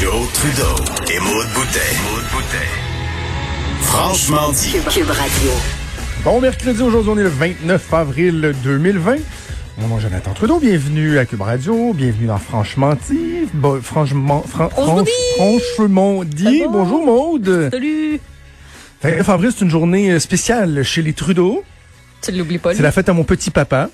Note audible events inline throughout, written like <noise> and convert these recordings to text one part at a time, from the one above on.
Joe Trudeau et Maude Boutet. Franchement dit. Cube Radio. Bon mercredi, aujourd'hui on est le 29 avril 2020. Mon nom est Jonathan Trudeau, bienvenue à Cube Radio, bienvenue dans Franchement dit. Bon, franchement, fran- franch- franchement dit. Bonjour Maude. Salut! 29 avril, c'est une journée spéciale chez les Trudeau. Tu l'oublies pas? C'est la fête à mon petit papa.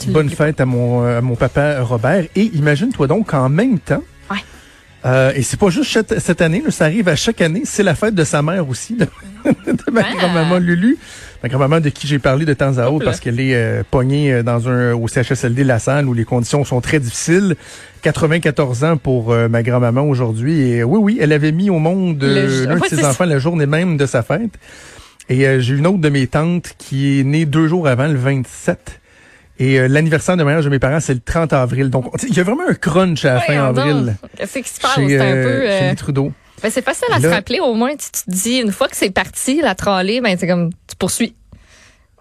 Tu Bonne fête à mon, euh, à mon papa Robert. Et imagine-toi donc qu'en même temps. Euh, et c'est pas juste cette, cette année, là, ça arrive à chaque année, c'est la fête de sa mère aussi, de, <laughs> de ma Ah. grand-maman Lulu. Ma grand-maman de qui j'ai parlé de temps à autre parce qu'elle est euh, pognée euh, dans un au CHSLD La Salle où les conditions sont très difficiles. 94 ans pour euh, ma grand-maman aujourd'hui. Et oui, oui, elle avait mis au monde l'un de ses enfants la journée même de sa fête. Et j'ai une autre de mes tantes qui est née deux jours avant, le 27. Et euh, l'anniversaire de mariage de mes parents, c'est le 30 avril. Donc, il y a vraiment un crunch à la fin donc. avril Qu'est-ce qui se passe? chez, C'est un euh, peu. chez euh, les Trudeau. ben, c'est facile à Là- se rappeler, au moins. Tu, tu te dis, une fois que c'est parti, la trolley, ben, c'est comme, tu poursuis.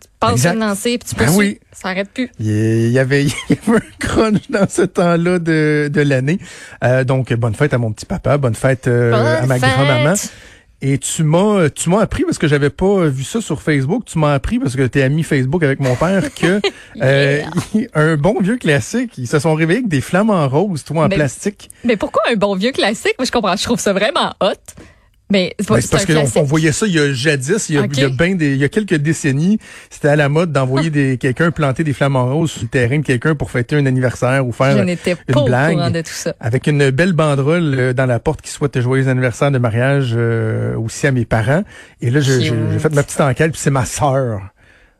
Tu passes une lancée, puis tu Ben poursuis. oui. Ça arrête plus. Il y avait, <laughs> il y avait un crunch dans ce temps-là de, de l'année. Euh, donc, bonne fête à mon petit papa, bonne fête euh, à ma grand-maman. Et tu m'as, tu m'as appris parce que j'avais pas vu ça sur Facebook. Tu m'as appris parce que t'es ami Facebook avec mon père que <laughs> euh, <laughs> un bon vieux classique, ils se sont réveillés avec des flamants roses, toi en Ben, plastique. Mais pourquoi un bon vieux classique? Moi, je comprends. Je trouve ça vraiment hot. Mais c'est pas Ben, parce qu'on voyait ça il y a jadis, il y a, Ok. il y a ben des, il y a quelques décennies, c'était à la mode d'envoyer des quelqu'un planter des flamants roses sur le terrain de quelqu'un pour fêter un anniversaire ou faire Je n'étais une pas blague. de tout ça. avec une belle banderole euh, dans la porte qui souhaite joyeux anniversaire de mariage euh, aussi à mes parents. Et là, j'ai j'ai fait ma petite enquête, puis c'est ma sœur.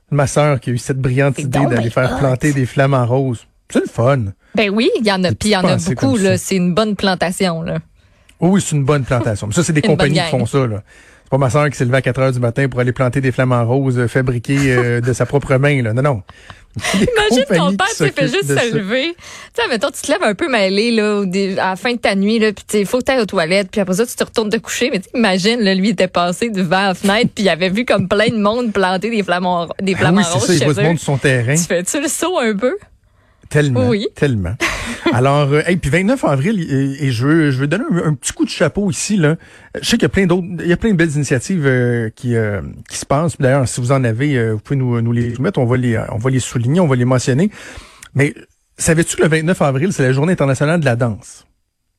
Ma sœur qui a eu cette brillante idée d'aller faire planter des flammes en rose. C'est le fun. Ben oui, il y en a, puis il y en a beaucoup, là. C'est une bonne plantation, là. Oh oui, c'est une bonne plantation. Mais ça, c'est des <laughs> compagnies qui font ça. là. C'est pas ma sœur qui s'est levée à 4 heures du matin pour aller planter des flammes en rose euh, fabriquées euh, de sa propre main. Là. Non, non. <laughs> Imagine ton père, qui tu fait juste se lever. Tu sais, mettons, tu te lèves un peu mêlé, là, à la fin de ta nuit, là, puis il faut que tu aux toilettes, puis après ça, tu te retournes te coucher. Mais imagine, là, lui, il était passé devant la fenêtre, puis il avait vu comme plein de monde planter des flamants, des flamants oui, c'est roses ça, il voit eux. monde sur son terrain. Tu fais-tu le saut un peu? Tellement. Oui. Tellement. <laughs> Alors, euh, hey, puis 29 avril, et, et je veux, je veux donner un, un petit coup de chapeau ici, là. Je sais qu'il y a plein d'autres, il y a plein de belles initiatives euh, qui, euh, qui se passent. D'ailleurs, si vous en avez, euh, vous pouvez nous, nous les soumettre. On va les, on va les souligner, on va les mentionner. Mais savais-tu que le 29 avril, c'est la journée internationale de la danse?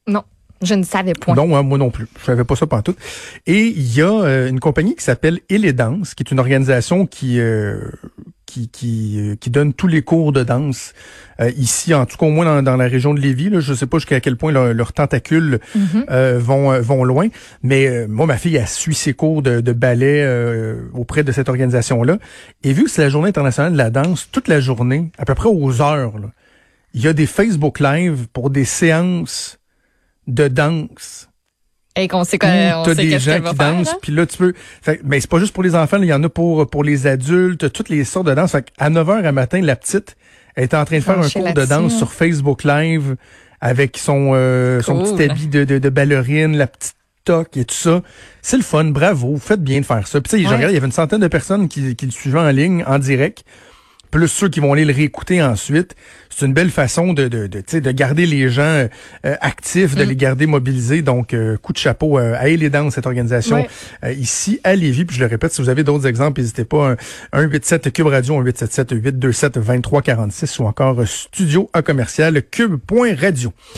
Non, je ne savais point. Non, hein, moi non plus. Je savais pas ça tout. Et il y a euh, une compagnie qui s'appelle Il et Danse, qui est une organisation qui euh, qui qui, euh, qui donne tous les cours de danse euh, ici, en tout cas au moins dans, dans la région de Lévis. Là, je sais pas jusqu'à quel point leur- leurs tentacules Mhm. euh, vont vont loin, mais euh, moi ma fille a suit ses cours de, de ballet auprès de cette organisation-là. Et vu que c'est la journée internationale de la danse, toute la journée, à peu près aux heures, là, il y a des Facebook Live pour des séances de danse Et qu'on sait qu'on sait des gens qui dansent, hein? puis là tu peux. Fait, mais c'est pas juste pour les enfants, il y en a pour pour les adultes, toutes les sortes de danse. Fait à 9h à matin, la petite elle est en train de faire un cours de danse hein. sur Facebook Live avec son euh, son petit habit de, de, de ballerine, la petite toque et tout ça. C'est le fun, bravo, faites bien de faire ça. Puis tu sais, je regarde, il y avait une centaine de personnes qui, qui le suivaient en ligne, en direct plus ceux qui vont aller le réécouter ensuite. C'est une belle façon de, de, de, de garder les gens euh, actifs, de Mm. les garder mobilisés. Donc, euh, coup de chapeau euh, à les dans cette organisation euh, ici à Lévis. Puis je le répète, si vous avez d'autres exemples, n'hésitez pas. Un, un 87 Cube Radio, un 877 827 2346 ou encore euh, studio à commercial cube.radio.